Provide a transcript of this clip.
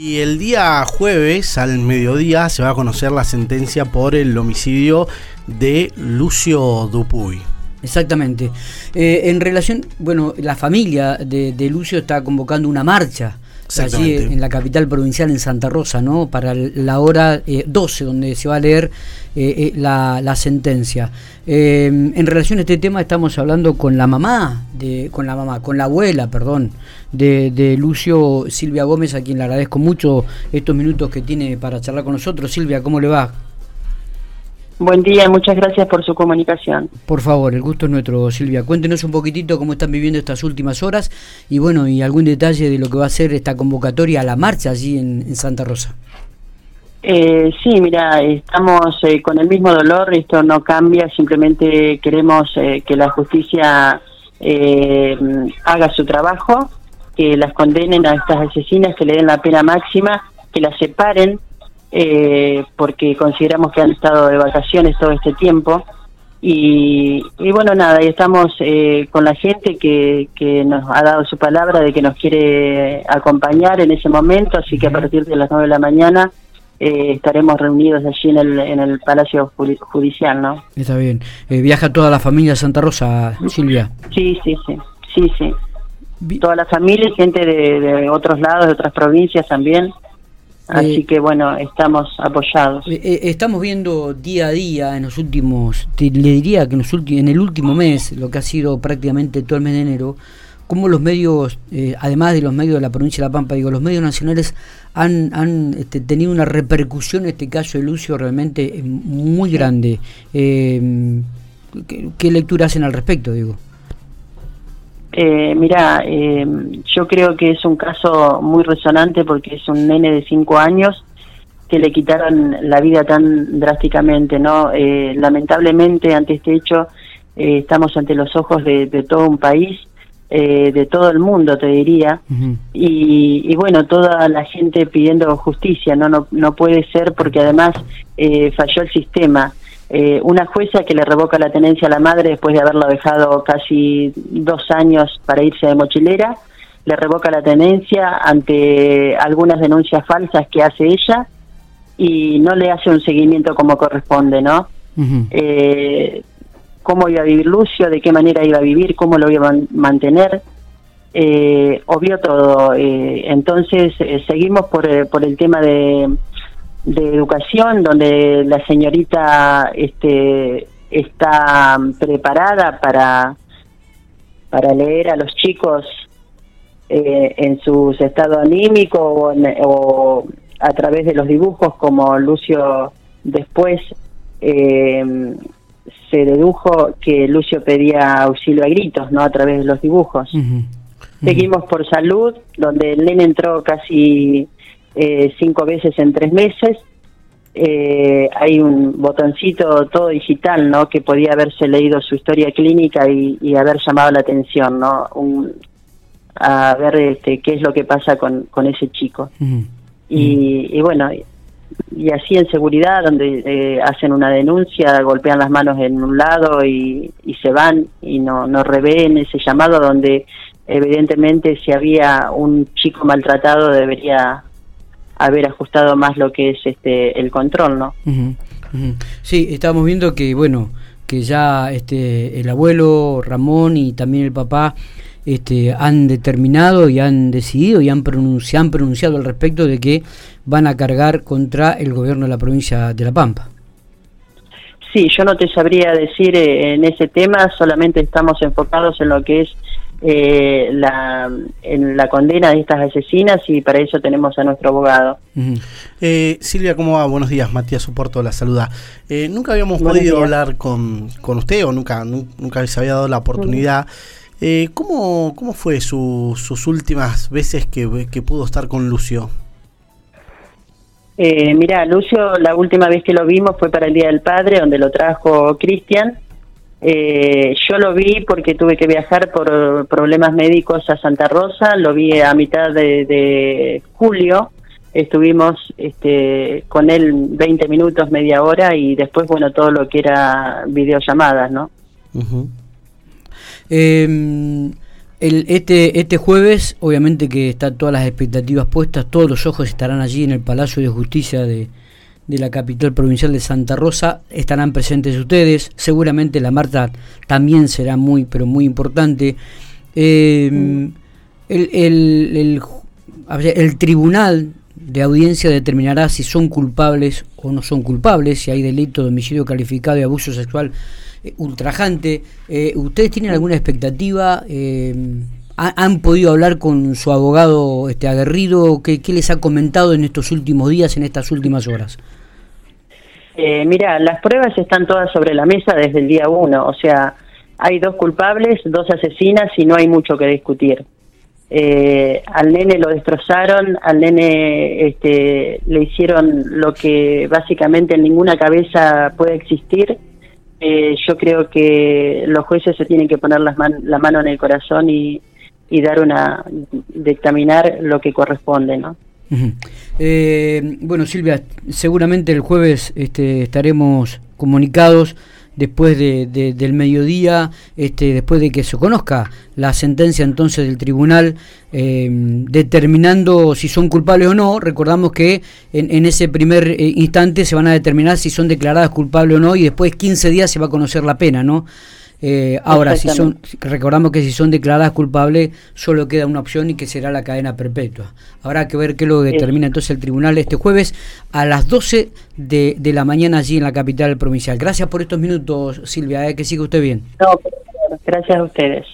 Y el día jueves al mediodía se va a conocer la sentencia por el homicidio de Lucio Dupuy. Exactamente. Eh, en relación, bueno, la familia de, de Lucio está convocando una marcha allí en la capital provincial, en Santa Rosa, ¿no? Para la hora 12, eh, donde se va a leer eh, eh, la, la, sentencia. en relación a este tema estamos hablando con la mamá, de, con la mamá, con la abuela, perdón, de, de Lucio Silvia Gómez, a quien le agradezco mucho estos minutos que tiene para charlar con nosotros. Silvia, ¿cómo le va? Buen día, muchas gracias por su comunicación. Por favor, el gusto es nuestro, Silvia. Cuéntenos un poquitito cómo están viviendo estas últimas horas y bueno, y algún detalle de lo que va a ser esta convocatoria a la marcha allí en, Santa Rosa. Eh, sí, mira, estamos eh, con el mismo dolor, esto no cambia, simplemente queremos eh, que la justicia eh, haga su trabajo, que las condenen a estas asesinas, que le den la pena máxima, que las separen eh, porque consideramos que han estado de vacaciones todo este tiempo. Y, bueno, nada, y estamos eh, con la gente que, que nos ha dado su palabra de que nos quiere acompañar en ese momento, así que a partir de las 9 de la mañana eh, estaremos reunidos allí en el, en el Palacio Judicial, ¿no? Está bien. Eh, ¿Viaja toda la familia a Santa Rosa, Silvia? Sí, sí, sí, sí, sí. Toda la familia, gente de, de otros lados, de otras provincias también. Así eh, que bueno, estamos apoyados. Eh, eh, estamos viendo día a día en los últimos, le diría que en, los en el último mes, lo que ha sido prácticamente todo el mes de enero, cómo los medios, además de los medios de la provincia de La Pampa, digo, los medios nacionales han, han este, tenido una repercusión en este caso de Lucio realmente muy grande. ¿qué, ¿Qué lectura hacen al respecto, digo? Eh, mira, eh, yo creo que es un caso muy resonante porque es un nene de cinco años que le quitaron la vida tan drásticamente, ¿no? Eh, lamentablemente ante este hecho eh, estamos ante los ojos de, todo un país, de todo el mundo, te diría, y, y, bueno, toda la gente pidiendo justicia, ¿no? No, no puede ser porque además falló el sistema. Eh, una jueza que le revoca la tenencia a la madre después de haberlo dejado casi dos años para irse de mochilera, le revoca la tenencia ante algunas denuncias falsas que hace ella y no le hace un seguimiento como corresponde, ¿no? eh, cómo iba a vivir Lucio, de qué manera iba a vivir, cómo lo iba a mantener, eh, obvio todo. Eh, entonces eh, seguimos por, por el tema de de educación donde la señorita este está preparada para para leer a los chicos eh, en su estado anímico o, o, a través de los dibujos como Lucio después eh, se dedujo que Lucio pedía auxilio a gritos no a través de los dibujos. Seguimos por salud donde el nene entró casi eh, cinco veces en tres meses. Eh, hay un botoncito todo digital, ¿no? Que podía haberse leído su historia clínica y, haber llamado la atención, ¿no? a ver este, qué es lo que pasa con, con ese chico. y, bueno, y así en seguridad, donde eh, hacen una denuncia, golpean las manos en un lado y, y se van y no, no revén ese llamado donde evidentemente si había un chico maltratado debería haber ajustado más lo que es este el control, ¿no? Sí, estamos viendo que bueno que ya este el abuelo Ramón y también el papá este, han determinado y han decidido y han pronunciado, han pronunciado al respecto de que van a cargar contra el gobierno de la provincia de La Pampa. Sí, yo no te sabría decir eh, en ese tema, solamente estamos enfocados en lo que es eh, la, en la condena de estas asesinas y para eso tenemos a nuestro abogado. eh, Silvia, ¿cómo va? Buenos días, Matías Soporto la saluda. Eh, nunca habíamos podido hablar con, con usted o nunca, nunca se había dado la oportunidad. Eh, ¿cómo, ¿Cómo fue su, sus últimas veces que, que pudo estar con Lucio? Eh, mira, Lucio, la última vez que lo vimos fue para el Día del Padre, donde lo trajo Cristian eh, yo lo vi porque tuve que viajar por problemas médicos a Santa Rosa, lo vi a mitad de, julio, estuvimos este, con él 20 minutos, media hora y después, bueno, todo lo que era videollamadas, ¿no? Em, El, este, este jueves, obviamente que están todas las expectativas puestas, todos los ojos estarán allí en el Palacio de Justicia de, de la capital provincial de Santa Rosa, estarán presentes ustedes, seguramente la Marta también será muy, pero muy importante. Eh, el, tribunal de audiencia determinará si son culpables o no son culpables, si hay delito de homicidio calificado y abuso sexual eh, ultrajante. Eh, ¿Ustedes tienen alguna expectativa? Eh, ¿Han podido hablar con su abogado este aguerrido? ¿Qué, ¿Qué, les ha comentado en estos últimos días, en estas últimas horas? Mira, las pruebas están todas sobre la mesa desde el día uno, o sea, hay dos culpables, dos asesinas y no hay mucho que discutir. Eh, al nene lo destrozaron, al nene este, le hicieron lo que básicamente en ninguna cabeza puede existir. Eh, yo creo que los jueces se tienen que poner las la mano en el corazón y, y dar una, dictaminar lo que corresponde, ¿no? Eh, bueno, Silvia, seguramente el jueves este, estaremos comunicados después de, del mediodía, este, después de que se conozca la sentencia entonces del tribunal, eh, determinando si son culpables o no. Recordamos que en, en ese primer eh, instante se van a determinar si son declaradas culpables o no y después 15 días se va a conocer la pena, ¿no? Eh, ahora, si son, recordamos que si son declaradas culpables, solo queda una opción y que será la cadena perpetua. Habrá que ver qué lo determina entonces el tribunal este jueves a las 12 de, de, la mañana allí en la capital provincial. Gracias por estos minutos, Silvia, eh, que siga usted bien. No, gracias a ustedes.